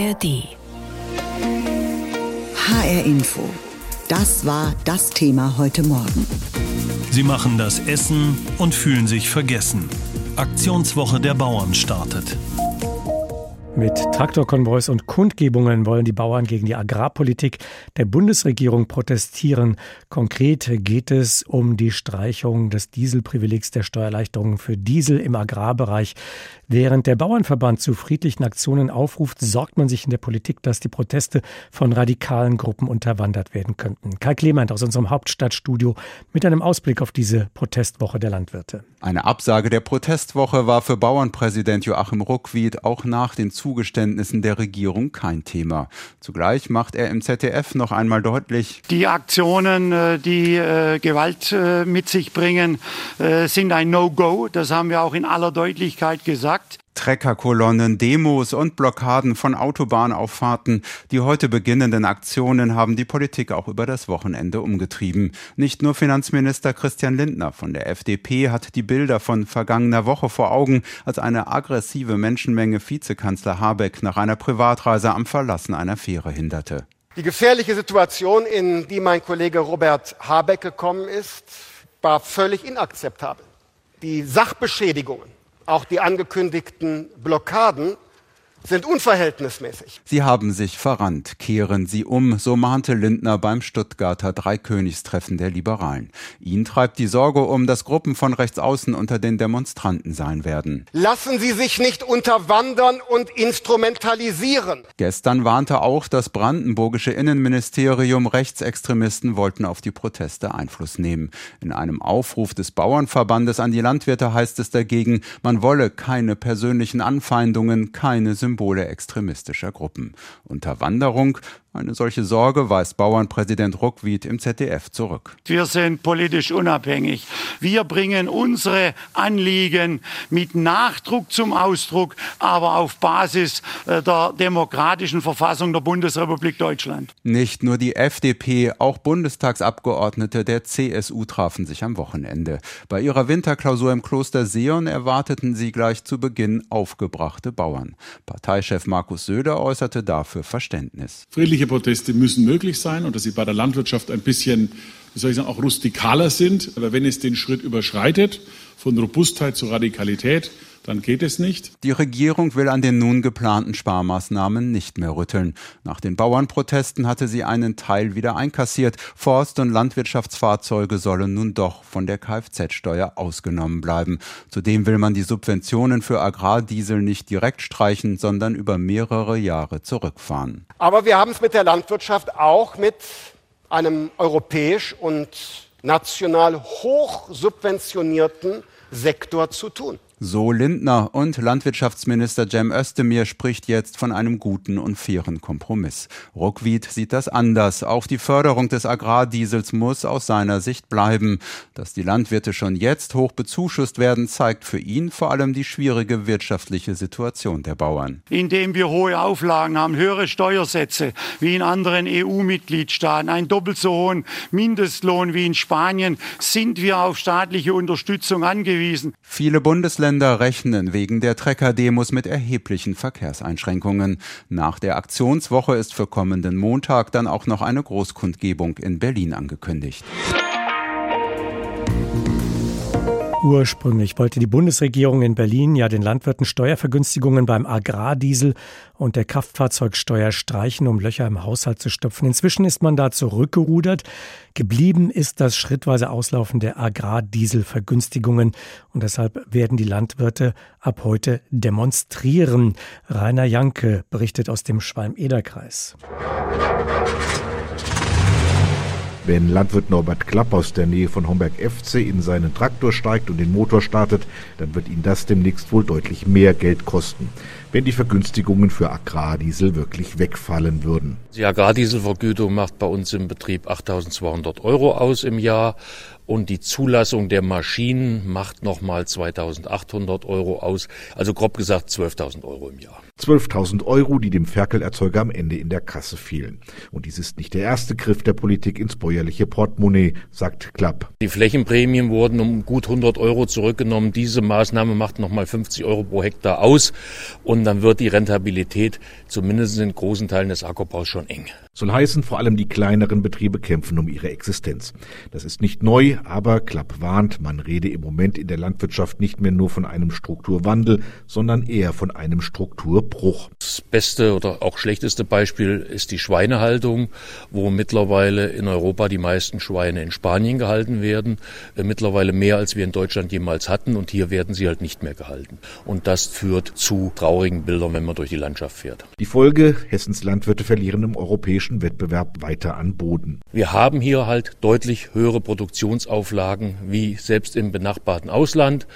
ARD. HR Info. Das war das Thema heute Morgen. Sie machen das Essen und fühlen sich vergessen. Aktionswoche der Bauern startet. Mit Traktorkonvois und Kundgebungen wollen die Bauern gegen die Agrarpolitik der Bundesregierung protestieren. Konkret geht es um die Streichung des Dieselprivilegs der Steuererleichterungen für Diesel im Agrarbereich. Während der Bauernverband zu friedlichen Aktionen aufruft, sorgt man sich in der Politik, dass die Proteste von radikalen Gruppen unterwandert werden könnten. Kai Clement aus unserem Hauptstadtstudio mit einem Ausblick auf diese Protestwoche der Landwirte. Eine Absage der Protestwoche war für Bauernpräsident Joachim Ruckwied auch nach den Zugeständnissen der Regierung kein Thema. Zugleich macht er im ZDF noch einmal deutlich, die Aktionen, äh, die äh, Gewalt äh, mit sich bringen, sind ein No-Go. Das haben wir auch in aller Deutlichkeit gesagt. Treckerkolonnen, Demos und Blockaden von Autobahnauffahrten. Die heute beginnenden Aktionen haben die Politik auch über das Wochenende umgetrieben. Nicht nur Finanzminister Christian Lindner von der FDP hat die Bilder von vergangener Woche vor Augen, als eine aggressive Menschenmenge Vizekanzler Habeck nach einer Privatreise am Verlassen einer Fähre hinderte. Die gefährliche Situation, in die mein Kollege Robert Habeck gekommen ist, war völlig inakzeptabel. Die Sachbeschädigungen auch die angekündigten Blockaden sind unverhältnismäßig. Sie haben sich verrannt, kehren Sie um, so mahnte Lindner beim Stuttgarter Dreikönigstreffen der Liberalen. Ihn treibt die Sorge um, dass Gruppen von Rechtsaußen unter den Demonstranten sein werden. Lassen Sie sich nicht unterwandern und instrumentalisieren. Gestern warnte auch das brandenburgische Innenministerium, Rechtsextremisten wollten auf die Proteste Einfluss nehmen. In einem Aufruf des Bauernverbandes an die Landwirte heißt es dagegen, man wolle keine persönlichen Anfeindungen, keine Sympathien Symbole extremistischer Gruppen. Unterwanderung eine solche Sorge weist Bauernpräsident Ruckwied im ZDF zurück. Wir sind politisch unabhängig. Wir bringen unsere Anliegen mit Nachdruck zum Ausdruck, aber auf Basis äh, der demokratischen Verfassung der Bundesrepublik Deutschland. Nicht nur die FDP, auch Bundestagsabgeordnete der CSU trafen sich am Wochenende. Bei ihrer Winterklausur im Kloster Seon erwarteten sie gleich zu Beginn aufgebrachte Bauern. Parteichef Markus Söder äußerte dafür Verständnis. Friedlich Proteste müssen möglich sein und dass sie bei der Landwirtschaft ein bisschen, soll ich sagen, auch rustikaler sind. Aber wenn es den Schritt überschreitet, von Robustheit zu Radikalität, dann geht es nicht. Die Regierung will an den nun geplanten Sparmaßnahmen nicht mehr rütteln. Nach den Bauernprotesten hatte sie einen Teil wieder einkassiert. Forst- und Landwirtschaftsfahrzeuge sollen nun doch von der Kfz-Steuer ausgenommen bleiben. Zudem will man die Subventionen für Agrardiesel nicht direkt streichen, sondern über mehrere Jahre zurückfahren. Aber wir haben es mit der Landwirtschaft auch mit einem europäisch und national hoch subventionierten Sektor zu tun. So Lindner und Landwirtschaftsminister Cem Özdemir spricht jetzt von einem guten und fairen Kompromiss. Ruckwied sieht das anders. Auch die Förderung des Agrardiesels muss aus seiner Sicht bleiben. Dass die Landwirte schon jetzt hoch bezuschusst werden, zeigt für ihn vor allem die schwierige wirtschaftliche Situation der Bauern. Indem wir hohe Auflagen haben, höhere Steuersätze wie in anderen EU-Mitgliedstaaten, einen doppelt so hohen Mindestlohn wie in Spanien, sind wir auf staatliche Unterstützung angewiesen. Viele Bundesländer Bundesländer rechnen wegen der Trecker-Demos mit erheblichen Verkehrseinschränkungen. Nach der Aktionswoche ist für kommenden Montag dann auch noch eine Großkundgebung in Berlin angekündigt. Ursprünglich wollte die Bundesregierung in Berlin ja den Landwirten Steuervergünstigungen beim Agrardiesel und der Kraftfahrzeugsteuer streichen, um Löcher im Haushalt zu stopfen. Inzwischen ist man da zurückgerudert. Geblieben ist das schrittweise Auslaufen der Agrardieselvergünstigungen und deshalb werden die Landwirte ab heute demonstrieren. Rainer Janke berichtet aus dem Schwalm-Eder-Kreis. Wenn Landwirt Norbert Klapp aus der Nähe von Homberg FC in seinen Traktor steigt und den Motor startet, dann wird ihn das demnächst wohl deutlich mehr Geld kosten, wenn die Vergünstigungen für Agrardiesel wirklich wegfallen würden. Die Agrardieselvergütung macht bei uns im Betrieb 8.200 Euro aus im Jahr und die Zulassung der Maschinen macht nochmal 2800 Euro aus. Also grob gesagt 12.000 Euro im Jahr. 12.000 Euro, die dem Ferkelerzeuger am Ende in der Kasse fehlen. Und dies ist nicht der erste Griff der Politik ins bäuerliche Portemonnaie, sagt Klapp. Die Flächenprämien wurden um gut 100 Euro zurückgenommen. Diese Maßnahme macht nochmal 50 Euro pro Hektar aus. Und dann wird die Rentabilität zumindest in großen Teilen des Ackerbaus schon eng. Soll heißen, vor allem die kleineren Betriebe kämpfen um ihre Existenz. Das ist nicht neu, aber Klapp warnt, man rede im Moment in der Landwirtschaft nicht mehr nur von einem Strukturwandel, sondern eher von einem Strukturbruch. Das beste oder auch schlechteste Beispiel ist die Schweinehaltung, wo mittlerweile in Europa die meisten Schweine in Spanien gehalten werden, äh, mittlerweile mehr als wir in Deutschland jemals hatten und hier werden sie halt nicht mehr gehalten. Und das führt zu traurigen Bildern, wenn man durch die Landschaft fährt. Die Folge, Hessens Landwirte verlieren im europäischen Wettbewerb weiter an Boden. Wir haben hier halt deutlich höhere Produktionsauflagen wie selbst im benachbarten Ausland.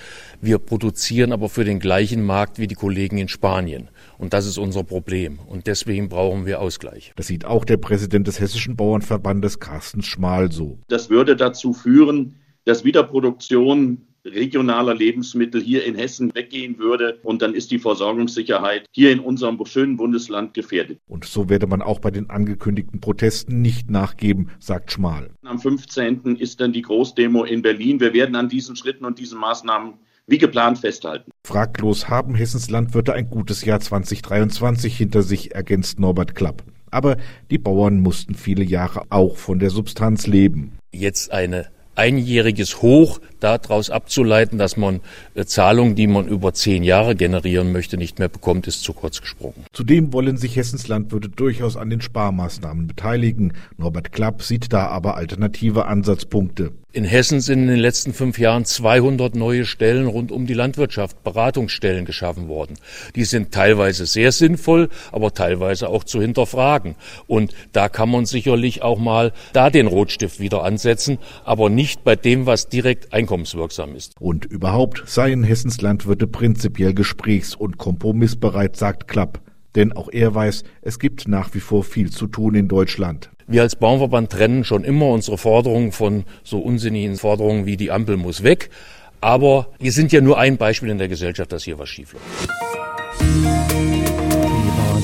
Wir produzieren aber für den gleichen Markt wie die Kollegen in Spanien. Und das ist unser Problem. Und deswegen brauchen wir Ausgleich. Das sieht auch der Präsident des Hessischen Bauernverbandes Carsten Schmal so. Das würde dazu führen, dass wieder Produktion regionaler Lebensmittel hier in Hessen weggehen würde. Und dann ist die Versorgungssicherheit hier in unserem schönen Bundesland gefährdet. Und so werde man auch bei den angekündigten Protesten nicht nachgeben, sagt Schmal. Am 15. ist dann die Großdemo in Berlin. Wir werden an diesen Schritten und diesen Maßnahmen wie geplant festhalten. Fraglos haben Hessens Landwirte ein gutes Jahr 2023 hinter sich, ergänzt Norbert Klapp. Aber die Bauern mussten viele Jahre auch von der Substanz leben. Jetzt eine einjähriges Hoch daraus abzuleiten, dass man äh, Zahlungen, die man über zehn Jahre generieren möchte, nicht mehr bekommt, ist zu kurz gesprungen. Zudem wollen sich Hessens Landwirte durchaus an den Sparmaßnahmen beteiligen. Norbert Klapp sieht da aber alternative Ansatzpunkte. In Hessen sind in den letzten fünf Jahren 200 neue Stellen rund um die Landwirtschaft, Beratungsstellen geschaffen worden. Die sind teilweise sehr sinnvoll, aber teilweise auch zu hinterfragen. Und da kann man sicherlich auch mal da den Rotstift wieder ansetzen, aber nicht bei dem, was direkt einkommenswirksam ist. Und überhaupt seien Hessens Landwirte prinzipiell gesprächs- und kompromissbereit, sagt Klapp. Denn auch er weiß, es gibt nach wie vor viel zu tun in Deutschland. Wir als Bauernverband trennen schon immer unsere Forderungen von so unsinnigen Forderungen wie die Ampel muss weg. Aber wir sind ja nur ein Beispiel in der Gesellschaft, dass hier was schiefläuft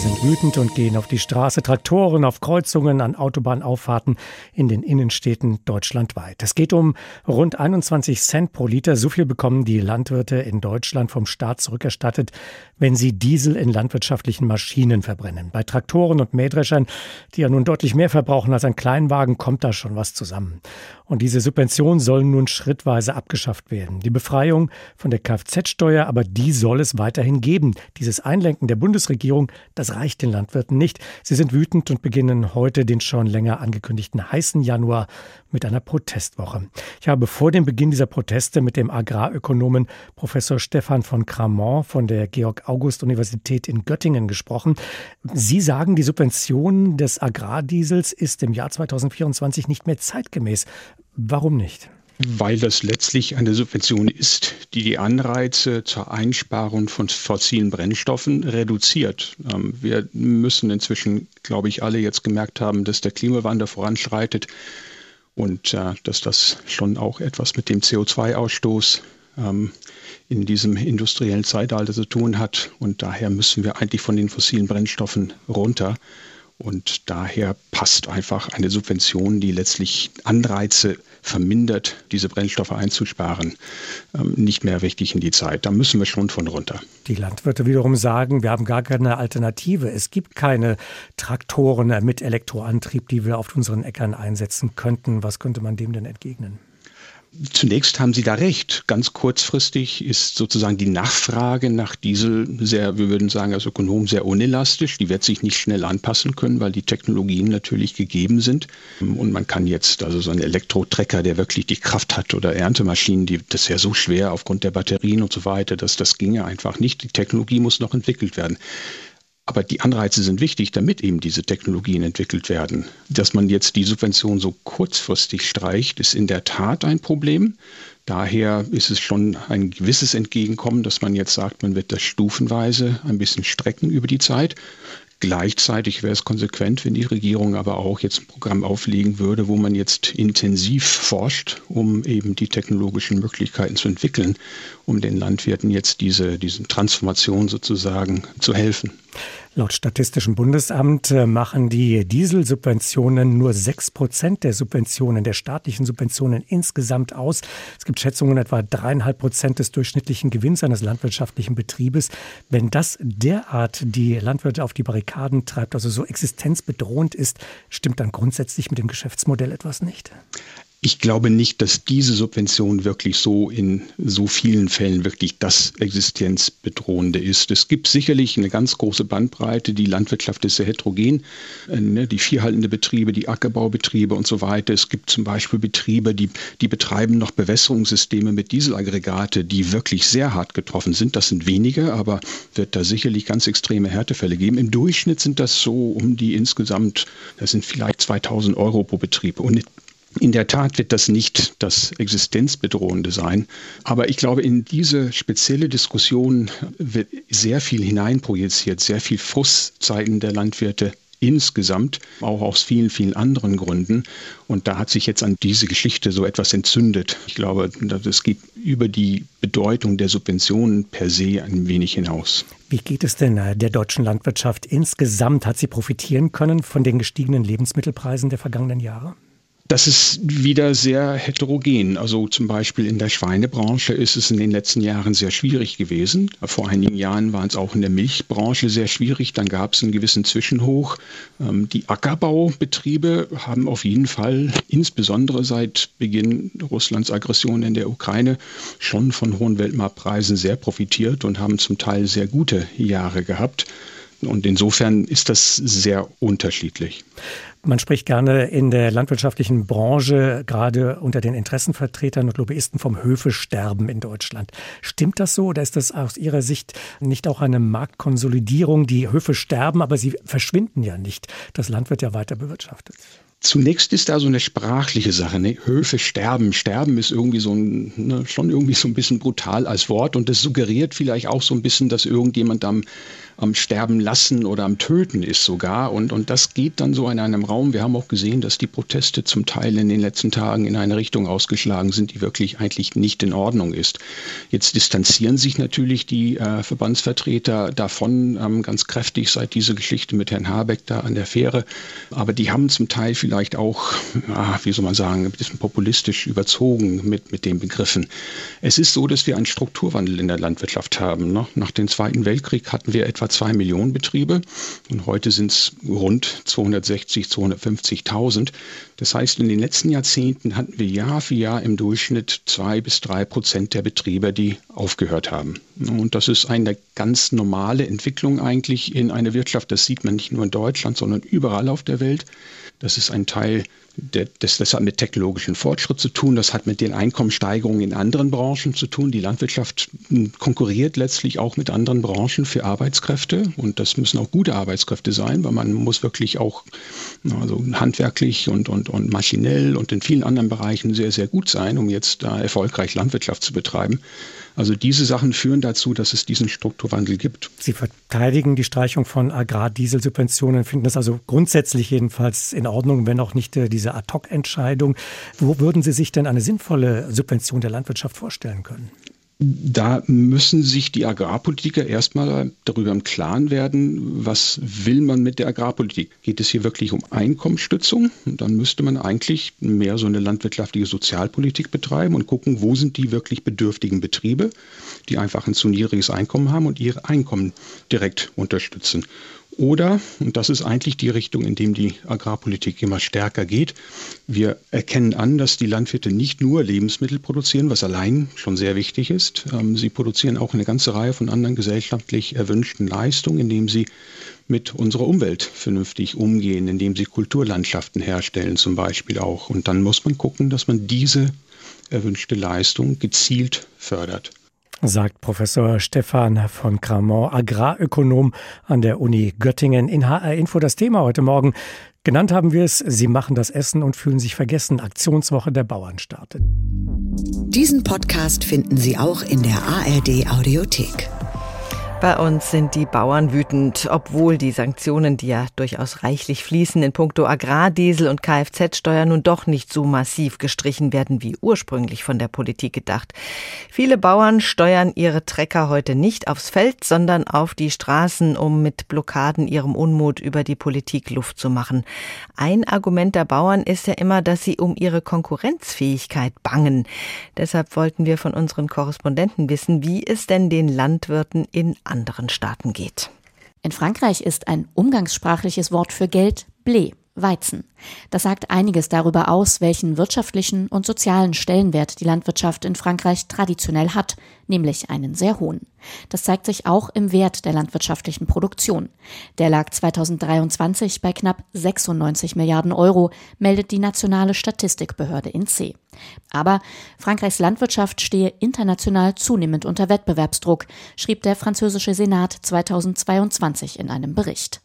sind wütend und gehen auf die Straße. Traktoren auf Kreuzungen, an Autobahnauffahrten in den Innenstädten deutschlandweit. Es geht um rund 21 Cent pro Liter. So viel bekommen die Landwirte in Deutschland vom Staat zurückerstattet, wenn sie Diesel in landwirtschaftlichen Maschinen verbrennen. Bei Traktoren und Mähdreschern, die ja nun deutlich mehr verbrauchen als ein Kleinwagen, kommt da schon was zusammen. Und diese Subventionen sollen nun schrittweise abgeschafft werden. Die Befreiung von der Kfz-Steuer, aber die soll es weiterhin geben. Dieses Einlenken der Bundesregierung, das reicht den Landwirten nicht. Sie sind wütend und beginnen heute den schon länger angekündigten heißen Januar mit einer Protestwoche. Ich habe vor dem Beginn dieser Proteste mit dem Agrarökonomen Professor Stefan von Cramont von der Georg-August-Universität in Göttingen gesprochen. Sie sagen, die Subvention des Agrardiesels ist im Jahr 2024 nicht mehr zeitgemäß. Warum nicht? Weil das letztlich eine Subvention ist, die die Anreize zur Einsparung von fossilen Brennstoffen reduziert. Ähm, wir müssen inzwischen, glaube ich, alle jetzt gemerkt haben, dass der Klimawandel voranschreitet und äh, dass das schon auch etwas mit dem CO2-Ausstoß ähm, in diesem industriellen Zeitalter zu tun hat. Und daher müssen wir eigentlich von den fossilen Brennstoffen runter. Und daher passt einfach eine Subvention, die letztlich Anreize vermindert, diese Brennstoffe einzusparen, ähm, nicht mehr richtig in die Zeit. Da müssen wir schon von runter. Die Landwirte wiederum sagen, wir haben gar keine Alternative. Es gibt keine Traktoren mit Elektroantrieb, die wir auf unseren Äckern einsetzen könnten. Was könnte man dem denn entgegnen? Zunächst haben Sie da recht. Ganz kurzfristig ist sozusagen die Nachfrage nach Diesel sehr, wir würden sagen als Ökonom, sehr unelastisch. Die wird sich nicht schnell anpassen können, weil die Technologien natürlich gegeben sind. Und man kann jetzt, also so ein Elektrotrecker, der wirklich die Kraft hat oder Erntemaschinen, die, das ist ja so schwer aufgrund der Batterien und so weiter, dass das ginge einfach nicht. Die Technologie muss noch entwickelt werden. Aber die Anreize sind wichtig, damit eben diese Technologien entwickelt werden. Dass man jetzt die Subvention so kurzfristig streicht, ist in der Tat ein Problem. Daher ist es schon ein gewisses Entgegenkommen, dass man jetzt sagt, man wird das stufenweise ein bisschen strecken über die Zeit. Gleichzeitig wäre es konsequent, wenn die Regierung aber auch jetzt ein Programm auflegen würde, wo man jetzt intensiv forscht, um eben die technologischen Möglichkeiten zu entwickeln, um den Landwirten jetzt diese, diese Transformation sozusagen zu helfen. Laut Statistischem Bundesamt äh, machen die Dieselsubventionen nur sechs Prozent der Subventionen, der staatlichen Subventionen insgesamt aus. Es gibt Schätzungen etwa dreieinhalb Prozent des durchschnittlichen Gewinns eines landwirtschaftlichen Betriebes. Wenn das derart die Landwirte auf die Barrikaden treibt, also so existenzbedrohend ist, stimmt dann grundsätzlich mit dem Geschäftsmodell etwas nicht? Ich glaube nicht, dass diese Subvention wirklich so in so vielen Fällen wirklich das Existenzbedrohende ist. Es gibt sicherlich eine ganz große Bandbreite. Die Landwirtschaft ist sehr heterogen. Äh, ne, die vierhaltende Betriebe, die Ackerbaubetriebe und so weiter. Es gibt zum Beispiel Betriebe, die, die betreiben noch Bewässerungssysteme mit Dieselaggregate, die wirklich sehr hart getroffen sind. Das sind wenige, aber wird da sicherlich ganz extreme Härtefälle geben. Im Durchschnitt sind das so um die insgesamt, das sind vielleicht 2000 Euro pro Betrieb. Und in der Tat wird das nicht das Existenzbedrohende sein. Aber ich glaube, in diese spezielle Diskussion wird sehr viel hineinprojiziert, sehr viel Frustzeiten der Landwirte insgesamt, auch aus vielen, vielen anderen Gründen. Und da hat sich jetzt an diese Geschichte so etwas entzündet. Ich glaube, das geht über die Bedeutung der Subventionen per se ein wenig hinaus. Wie geht es denn äh, der deutschen Landwirtschaft insgesamt? Hat sie profitieren können von den gestiegenen Lebensmittelpreisen der vergangenen Jahre? Das ist wieder sehr heterogen. Also zum Beispiel in der Schweinebranche ist es in den letzten Jahren sehr schwierig gewesen. Vor einigen Jahren waren es auch in der Milchbranche sehr schwierig. Dann gab es einen gewissen Zwischenhoch. Ähm, die Ackerbaubetriebe haben auf jeden Fall, insbesondere seit Beginn Russlands Aggression in der Ukraine, schon von hohen Weltmarktpreisen sehr profitiert und haben zum Teil sehr gute Jahre gehabt. Und insofern ist das sehr unterschiedlich. Man spricht gerne in der landwirtschaftlichen Branche, gerade unter den Interessenvertretern und Lobbyisten, vom Höfesterben in Deutschland. Stimmt das so oder ist das aus Ihrer Sicht nicht auch eine Marktkonsolidierung? Die Höfe sterben, aber sie verschwinden ja nicht. Das Land wird ja weiter bewirtschaftet. Zunächst ist da so eine sprachliche Sache. Ne? Höfe sterben. Sterben ist irgendwie so ein, ne, schon irgendwie so ein bisschen brutal als Wort und das suggeriert vielleicht auch so ein bisschen, dass irgendjemand am am Sterben lassen oder am Töten ist sogar. Und, und das geht dann so in einem Raum. Wir haben auch gesehen, dass die Proteste zum Teil in den letzten Tagen in eine Richtung ausgeschlagen sind, die wirklich eigentlich nicht in Ordnung ist. Jetzt distanzieren sich natürlich die äh, Verbandsvertreter davon ähm, ganz kräftig seit diese Geschichte mit Herrn Habeck da an der Fähre. Aber die haben zum Teil vielleicht auch, ah, wie soll man sagen, ein bisschen populistisch überzogen mit, mit den Begriffen. Es ist so, dass wir einen Strukturwandel in der Landwirtschaft haben. Ne? Nach dem Zweiten Weltkrieg hatten wir etwa zwei Millionen Betriebe und heute sind es rund 260, 250.000. Das heißt, in den letzten Jahrzehnten hatten wir Jahr für Jahr im Durchschnitt zwei bis drei Prozent der Betriebe, die aufgehört haben. Und das ist eine ganz normale Entwicklung eigentlich in einer Wirtschaft. Das sieht man nicht nur in Deutschland, sondern überall auf der Welt. Das ist ein Teil das, das hat mit technologischen Fortschritt zu tun, das hat mit den Einkommenssteigerungen in anderen Branchen zu tun. Die Landwirtschaft hm, konkurriert letztlich auch mit anderen Branchen für Arbeitskräfte und das müssen auch gute Arbeitskräfte sein, weil man muss wirklich auch also handwerklich und, und, und maschinell und in vielen anderen Bereichen sehr, sehr gut sein, um jetzt da erfolgreich Landwirtschaft zu betreiben. Also diese Sachen führen dazu, dass es diesen Strukturwandel gibt. Sie verteidigen die Streichung von Agrardieselsubventionen, finden das also grundsätzlich jedenfalls in Ordnung, wenn auch nicht äh, diese Ad-hoc-Entscheidung. Wo würden Sie sich denn eine sinnvolle Subvention der Landwirtschaft vorstellen können? Da müssen sich die Agrarpolitiker erstmal darüber im Klaren werden, was will man mit der Agrarpolitik? Geht es hier wirklich um Einkommensstützung? Dann müsste man eigentlich mehr so eine landwirtschaftliche Sozialpolitik betreiben und gucken, wo sind die wirklich bedürftigen Betriebe, die einfach ein zu niedriges Einkommen haben und ihre Einkommen direkt unterstützen. Oder, und das ist eigentlich die Richtung, in dem die Agrarpolitik immer stärker geht, wir erkennen an, dass die Landwirte nicht nur Lebensmittel produzieren, was allein schon sehr wichtig ist. Ähm, sie produzieren auch eine ganze Reihe von anderen gesellschaftlich erwünschten Leistungen, indem sie mit unserer Umwelt vernünftig umgehen, indem sie Kulturlandschaften herstellen zum Beispiel auch. Und dann muss man gucken, dass man diese erwünschte Leistung gezielt fördert sagt Professor Stefan von Cramont, Agrarökonom an der Uni Göttingen. In HR Info das Thema heute Morgen. Genannt haben wir es, Sie machen das Essen und fühlen sich vergessen. Aktionswoche der Bauern startet. Diesen Podcast finden Sie auch in der ARD Audiothek. Bei uns sind die Bauern wütend, obwohl die Sanktionen, die ja durchaus reichlich fließen in puncto Agrardiesel und Kfz-Steuer, nun doch nicht so massiv gestrichen werden, wie ursprünglich von der Politik gedacht. Viele Bauern steuern ihre Trecker heute nicht aufs Feld, sondern auf die Straßen, um mit Blockaden ihrem Unmut über die Politik Luft zu machen. Ein Argument der Bauern ist ja immer, dass sie um ihre Konkurrenzfähigkeit bangen. Deshalb wollten wir von unseren Korrespondenten wissen, wie es denn den Landwirten in anderen Staaten geht. In Frankreich ist ein umgangssprachliches Wort für Geld Blé. Weizen. Das sagt einiges darüber aus, welchen wirtschaftlichen und sozialen Stellenwert die Landwirtschaft in Frankreich traditionell hat, nämlich einen sehr hohen. Das zeigt sich auch im Wert der landwirtschaftlichen Produktion. Der lag 2023 bei knapp 96 Milliarden Euro, meldet die nationale Statistikbehörde in C. Aber Frankreichs Landwirtschaft stehe international zunehmend unter Wettbewerbsdruck, schrieb der französische Senat 2022 in einem Bericht.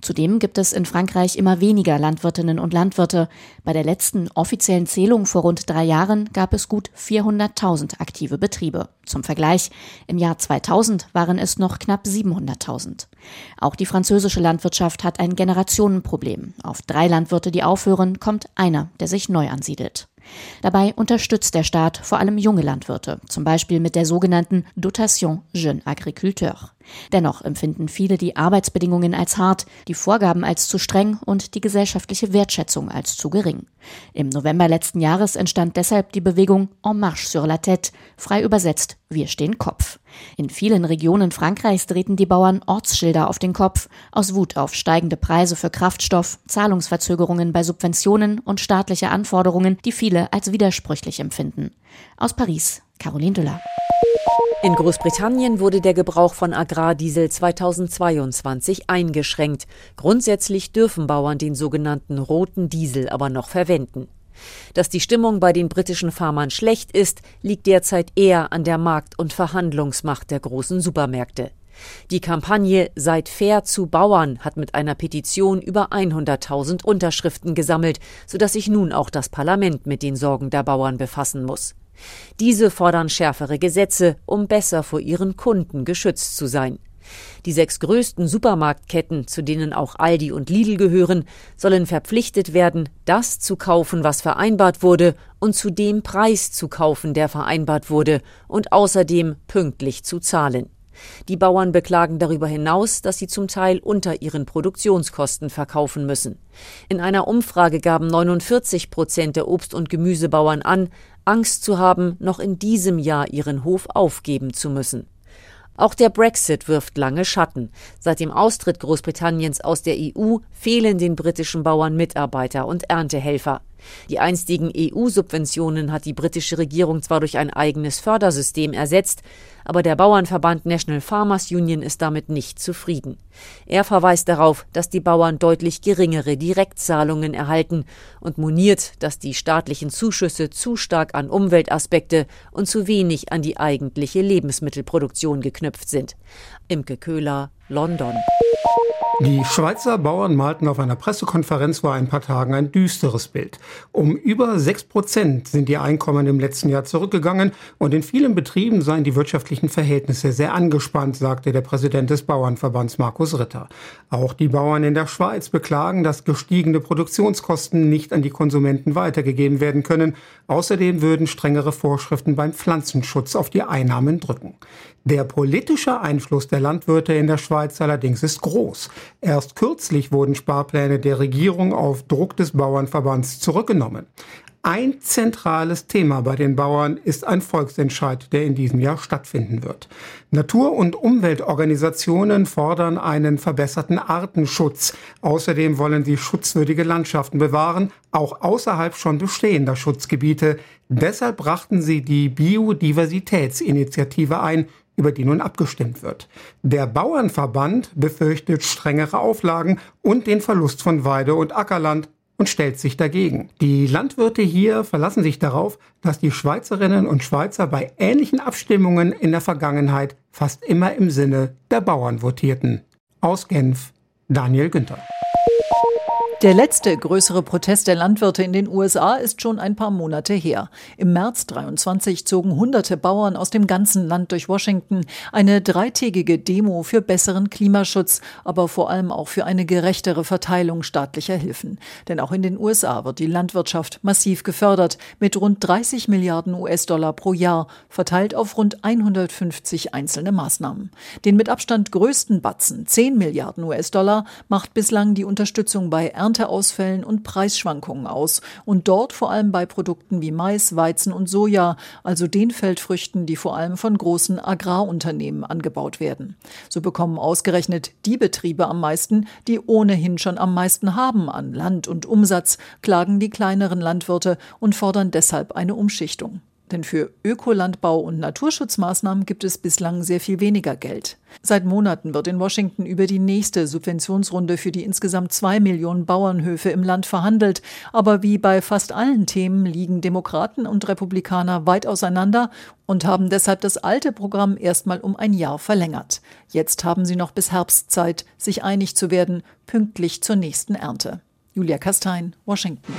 Zudem gibt es in Frankreich immer weniger Landwirtinnen und Landwirte. Bei der letzten offiziellen Zählung vor rund drei Jahren gab es gut 400.000 aktive Betriebe. Zum Vergleich, im Jahr 2000 waren es noch knapp 700.000. Auch die französische Landwirtschaft hat ein Generationenproblem. Auf drei Landwirte, die aufhören, kommt einer, der sich neu ansiedelt. Dabei unterstützt der Staat vor allem junge Landwirte, zum Beispiel mit der sogenannten Dotation Jeune Agriculteur. Dennoch empfinden viele die Arbeitsbedingungen als hart, die Vorgaben als zu streng und die gesellschaftliche Wertschätzung als zu gering. Im November letzten Jahres entstand deshalb die Bewegung En Marche sur la Tête, frei übersetzt Wir stehen Kopf. In vielen Regionen Frankreichs drehten die Bauern Ortsschilder auf den Kopf, aus Wut auf steigende Preise für Kraftstoff, Zahlungsverzögerungen bei Subventionen und staatliche Anforderungen, die viele als widersprüchlich empfinden. Aus Paris, Caroline Düller. In Großbritannien wurde der Gebrauch von Agrardiesel 2022 eingeschränkt. Grundsätzlich dürfen Bauern den sogenannten roten Diesel aber noch verwenden. Dass die Stimmung bei den britischen Farmern schlecht ist, liegt derzeit eher an der Markt- und Verhandlungsmacht der großen Supermärkte. Die Kampagne Seid fair zu Bauern hat mit einer Petition über 100.000 Unterschriften gesammelt, sodass sich nun auch das Parlament mit den Sorgen der Bauern befassen muss. Diese fordern schärfere Gesetze, um besser vor ihren Kunden geschützt zu sein. Die sechs größten Supermarktketten, zu denen auch Aldi und Lidl gehören, sollen verpflichtet werden, das zu kaufen, was vereinbart wurde, und zu dem Preis zu kaufen, der vereinbart wurde, und außerdem pünktlich zu zahlen. Die Bauern beklagen darüber hinaus, dass sie zum Teil unter ihren Produktionskosten verkaufen müssen. In einer Umfrage gaben 49 Prozent der Obst- und Gemüsebauern an, Angst zu haben, noch in diesem Jahr ihren Hof aufgeben zu müssen. Auch der Brexit wirft lange Schatten. Seit dem Austritt Großbritanniens aus der EU fehlen den britischen Bauern Mitarbeiter und Erntehelfer. Die einstigen EU-Subventionen hat die britische Regierung zwar durch ein eigenes Fördersystem ersetzt, aber der Bauernverband National Farmers Union ist damit nicht zufrieden. Er verweist darauf, dass die Bauern deutlich geringere Direktzahlungen erhalten und moniert, dass die staatlichen Zuschüsse zu stark an Umweltaspekte und zu wenig an die eigentliche Lebensmittelproduktion geknüpft sind. Imke Köhler, London. Die Schweizer Bauern malten auf einer Pressekonferenz vor ein paar Tagen ein düsteres Bild. Um über sechs Prozent sind die Einkommen im letzten Jahr zurückgegangen und in vielen Betrieben seien die wirtschaftlichen Verhältnisse sehr angespannt, sagte der Präsident des Bauernverbands Markus Ritter. Auch die Bauern in der Schweiz beklagen, dass gestiegene Produktionskosten nicht an die Konsumenten weitergegeben werden können. Außerdem würden strengere Vorschriften beim Pflanzenschutz auf die Einnahmen drücken. Der politische Einfluss der Landwirte in der Schweiz allerdings ist groß. Erst kürzlich wurden Sparpläne der Regierung auf Druck des Bauernverbands zurückgenommen. Ein zentrales Thema bei den Bauern ist ein Volksentscheid, der in diesem Jahr stattfinden wird. Natur- und Umweltorganisationen fordern einen verbesserten Artenschutz. Außerdem wollen sie schutzwürdige Landschaften bewahren, auch außerhalb schon bestehender Schutzgebiete. Deshalb brachten sie die Biodiversitätsinitiative ein, über die nun abgestimmt wird. Der Bauernverband befürchtet strengere Auflagen und den Verlust von Weide- und Ackerland und stellt sich dagegen. Die Landwirte hier verlassen sich darauf, dass die Schweizerinnen und Schweizer bei ähnlichen Abstimmungen in der Vergangenheit fast immer im Sinne der Bauern votierten. Aus Genf, Daniel Günther. Der letzte größere Protest der Landwirte in den USA ist schon ein paar Monate her. Im März 23 zogen hunderte Bauern aus dem ganzen Land durch Washington eine dreitägige Demo für besseren Klimaschutz, aber vor allem auch für eine gerechtere Verteilung staatlicher Hilfen. Denn auch in den USA wird die Landwirtschaft massiv gefördert mit rund 30 Milliarden US-Dollar pro Jahr, verteilt auf rund 150 einzelne Maßnahmen. Den mit Abstand größten Batzen, 10 Milliarden US-Dollar, macht bislang die Unterstützung bei Ernteausfällen und Preisschwankungen aus und dort vor allem bei Produkten wie Mais, Weizen und Soja, also den Feldfrüchten, die vor allem von großen Agrarunternehmen angebaut werden. So bekommen ausgerechnet die Betriebe am meisten, die ohnehin schon am meisten haben an Land und Umsatz, klagen die kleineren Landwirte und fordern deshalb eine Umschichtung. Denn für Ökolandbau und Naturschutzmaßnahmen gibt es bislang sehr viel weniger Geld. Seit Monaten wird in Washington über die nächste Subventionsrunde für die insgesamt zwei Millionen Bauernhöfe im Land verhandelt. Aber wie bei fast allen Themen liegen Demokraten und Republikaner weit auseinander und haben deshalb das alte Programm erstmal um ein Jahr verlängert. Jetzt haben sie noch bis Herbst Zeit, sich einig zu werden, pünktlich zur nächsten Ernte. Julia Kastein, Washington.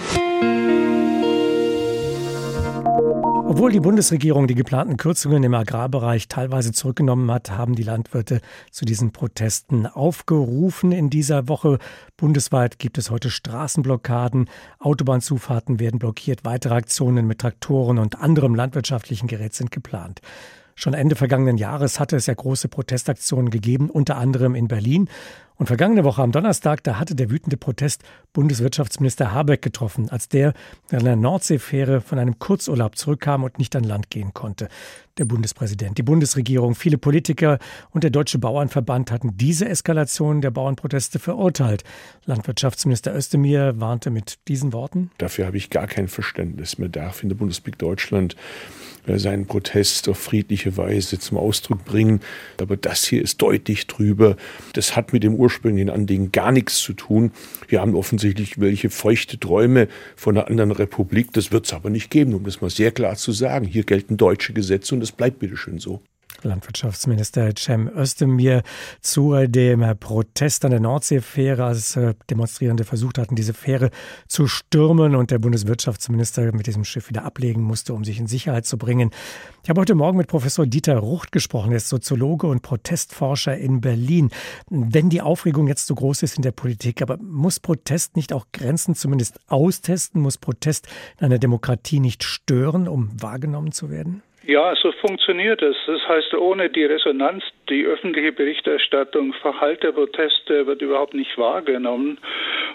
Obwohl die Bundesregierung die geplanten Kürzungen im Agrarbereich teilweise zurückgenommen hat, haben die Landwirte zu diesen Protesten aufgerufen. In dieser Woche bundesweit gibt es heute Straßenblockaden, Autobahnzufahrten werden blockiert, weitere Aktionen mit Traktoren und anderem landwirtschaftlichen Gerät sind geplant. Schon Ende vergangenen Jahres hatte es ja große Protestaktionen gegeben, unter anderem in Berlin. Und vergangene Woche am Donnerstag, da hatte der wütende Protest Bundeswirtschaftsminister Habeck getroffen, als der in einer Nordseefähre von einem Kurzurlaub zurückkam und nicht an Land gehen konnte. Der Bundespräsident, die Bundesregierung, viele Politiker und der Deutsche Bauernverband hatten diese Eskalation der Bauernproteste verurteilt. Landwirtschaftsminister Özdemir warnte mit diesen Worten. Dafür habe ich gar kein Verständnis mehr. Darf in der Bundesrepublik Deutschland äh, seinen Protest auf friedliche Weise zum Ausdruck bringen. Aber das hier ist deutlich drüber. Das hat mit dem ursprünglichen Anliegen gar nichts zu tun. Wir haben offensichtlich welche feuchte Träume von einer anderen Republik. Das wird es aber nicht geben, um das mal sehr klar zu sagen. Hier gelten deutsche Gesetze und es bleibt bitteschön so. Landwirtschaftsminister Cem Özdemir zu dem Protest an der Nordseefähre, als äh, Demonstrierende versucht hatten, diese Fähre zu stürmen und der Bundeswirtschaftsminister mit diesem Schiff wieder ablegen musste, um sich in Sicherheit zu bringen. Ich habe heute Morgen mit Professor Dieter Rucht gesprochen, er ist Soziologe und Protestforscher in Berlin. Wenn die Aufregung jetzt so groß ist in der Politik, aber muss Protest nicht auch Grenzen zumindest austesten? Muss Protest in einer Demokratie nicht stören, um wahrgenommen zu werden? Ja, so funktioniert es. Das heißt, ohne die Resonanz, die öffentliche Berichterstattung, Verhalt der Proteste wird überhaupt nicht wahrgenommen.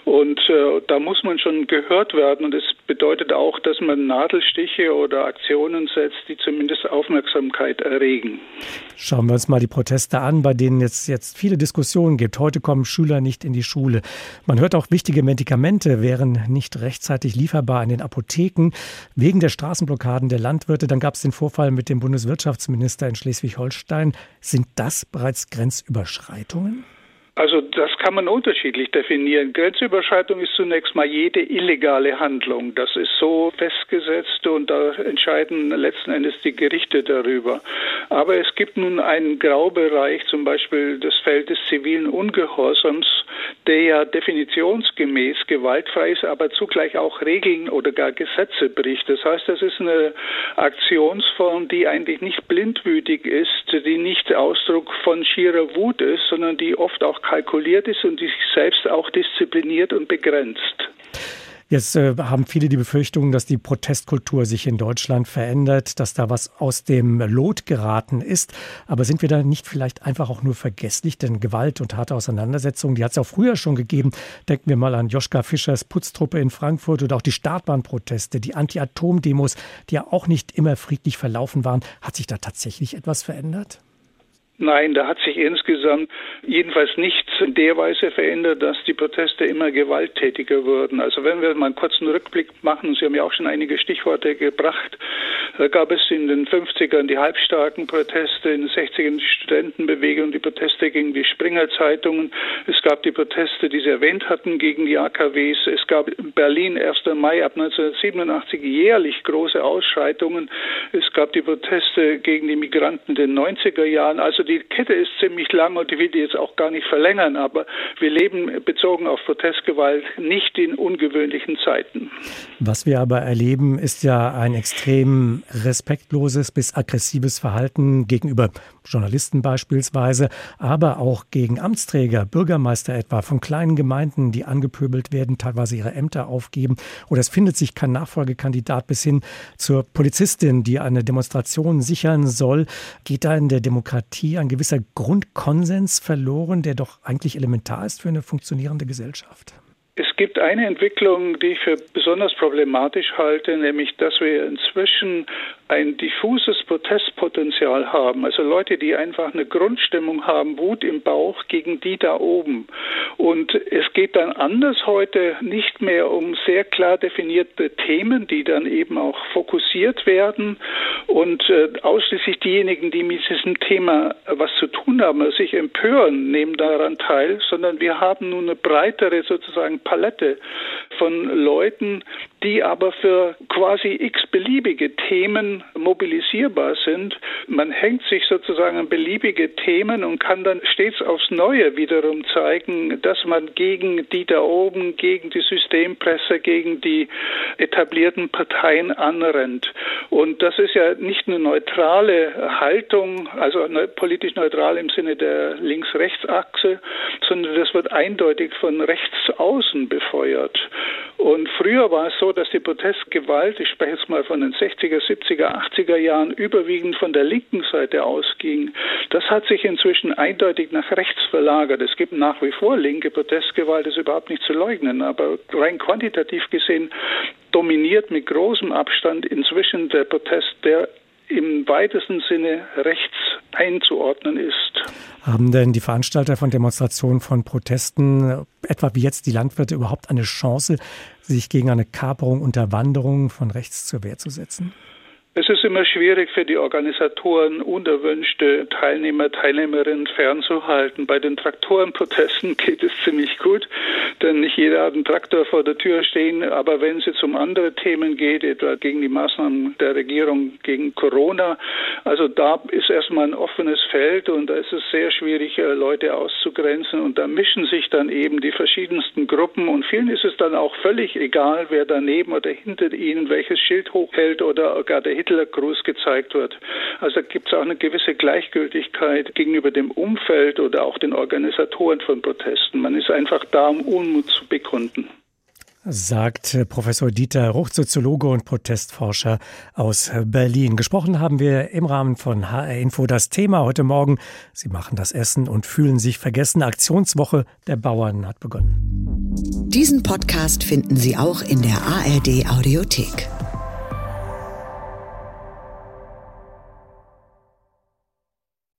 Und äh, da muss man schon gehört werden. Und es bedeutet auch, dass man Nadelstiche oder Aktionen setzt, die zumindest Aufmerksamkeit erregen. Schauen wir uns mal die Proteste an, bei denen es jetzt viele Diskussionen gibt. Heute kommen Schüler nicht in die Schule. Man hört auch, wichtige Medikamente wären nicht rechtzeitig lieferbar in den Apotheken wegen der Straßenblockaden der Landwirte. Dann gab es den Vorfall mit dem Bundeswirtschaftsminister in Schleswig-Holstein. Sind das bereits Grenzüberschreitungen? Also das kann man unterschiedlich definieren. Grenzüberschreitung ist zunächst mal jede illegale Handlung. Das ist so festgesetzt und da entscheiden letzten Endes die Gerichte darüber. Aber es gibt nun einen Graubereich, zum Beispiel das Feld des zivilen Ungehorsams, der ja definitionsgemäß gewaltfrei ist, aber zugleich auch Regeln oder gar Gesetze bricht. Das heißt, das ist eine Aktionsform, die eigentlich nicht blindwütig ist, die nicht Ausdruck von schierer Wut ist, sondern die oft auch kalkuliert ist und sich selbst auch diszipliniert und begrenzt. Jetzt äh, haben viele die Befürchtung, dass die Protestkultur sich in Deutschland verändert, dass da was aus dem Lot geraten ist. Aber sind wir da nicht vielleicht einfach auch nur vergesslich? Denn Gewalt und harte Auseinandersetzungen, die hat es auch früher schon gegeben. Denken wir mal an Joschka Fischers Putztruppe in Frankfurt oder auch die Startbahnproteste, die Anti-Atom-Demos, die ja auch nicht immer friedlich verlaufen waren. Hat sich da tatsächlich etwas verändert? Nein, da hat sich insgesamt jedenfalls nichts in der Weise verändert, dass die Proteste immer gewalttätiger wurden. Also wenn wir mal einen kurzen Rückblick machen, Sie haben ja auch schon einige Stichworte gebracht, Da gab es in den 50ern die halbstarken Proteste, in den 60ern die Studentenbewegung, die Proteste gegen die Springer-Zeitungen. Es gab die Proteste, die Sie erwähnt hatten, gegen die AKWs. Es gab in Berlin 1. Mai ab 1987 jährlich große Ausschreitungen. Es gab die Proteste gegen die Migranten in den 90er Jahren. Also die Kette ist ziemlich lang und ich will die jetzt auch gar nicht verlängern, aber wir leben bezogen auf Protestgewalt nicht in ungewöhnlichen Zeiten. Was wir aber erleben, ist ja ein extrem respektloses bis aggressives Verhalten gegenüber Journalisten beispielsweise, aber auch gegen Amtsträger, Bürgermeister etwa von kleinen Gemeinden, die angepöbelt werden, teilweise ihre Ämter aufgeben. Oder es findet sich kein Nachfolgekandidat bis hin zur Polizistin, die eine Demonstration sichern soll. Geht da in der Demokratie ein gewisser Grundkonsens verloren, der doch eigentlich elementar ist für eine funktionierende Gesellschaft? Es gibt eine Entwicklung, die ich für besonders problematisch halte, nämlich dass wir inzwischen ein diffuses Protestpotenzial haben. Also Leute, die einfach eine Grundstimmung haben, Wut im Bauch gegen die da oben. Und es geht dann anders heute nicht mehr um sehr klar definierte Themen, die dann eben auch fokussiert werden und äh, ausschließlich diejenigen, die mit diesem Thema was zu tun haben, sich empören, nehmen daran teil, sondern wir haben nun eine breitere sozusagen Palette von Leuten, die aber für quasi x-beliebige Themen mobilisierbar sind. Man hängt sich sozusagen an beliebige Themen und kann dann stets aufs Neue wiederum zeigen, dass man gegen die da oben, gegen die Systempresse, gegen die etablierten Parteien anrennt. Und das ist ja nicht eine neutrale Haltung, also politisch neutral im Sinne der Links-Rechts-Achse, sondern das wird eindeutig von rechts außen befeuert. Und früher war es so, dass die Protestgewalt, ich spreche jetzt mal von den 60er, 70er, 80er Jahren, überwiegend von der linken Seite ausging. Das hat sich inzwischen eindeutig nach rechts verlagert. Es gibt nach wie vor linke Protestgewalt, das ist überhaupt nicht zu leugnen, aber rein quantitativ gesehen dominiert mit großem Abstand inzwischen der Protest, der im weitesten Sinne rechts einzuordnen ist. Haben denn die Veranstalter von Demonstrationen, von Protesten, etwa wie jetzt die Landwirte, überhaupt eine Chance, sich gegen eine Kaperung, Unterwanderung von rechts zur Wehr zu setzen? Es ist immer schwierig für die Organisatoren, unerwünschte Teilnehmer, Teilnehmerinnen fernzuhalten. Bei den Traktorenprotesten geht es ziemlich gut, denn nicht jeder hat einen Traktor vor der Tür stehen. Aber wenn es jetzt um andere Themen geht, etwa gegen die Maßnahmen der Regierung gegen Corona, also da ist erstmal ein offenes Feld und da ist es sehr schwierig, äh, Leute auszugrenzen. Und da mischen sich dann eben die verschiedensten Gruppen und vielen ist es dann auch völlig egal, wer daneben oder hinter ihnen welches Schild hochhält oder gar Hitlergruß gezeigt wird. Also gibt es auch eine gewisse Gleichgültigkeit gegenüber dem Umfeld oder auch den Organisatoren von Protesten. Man ist einfach da, um Unmut zu bekunden sagt Professor Dieter Ruch, Soziologe und Protestforscher aus Berlin. Gesprochen haben wir im Rahmen von HR Info das Thema heute Morgen. Sie machen das Essen und fühlen sich vergessen. Aktionswoche der Bauern hat begonnen. Diesen Podcast finden Sie auch in der ARD Audiothek.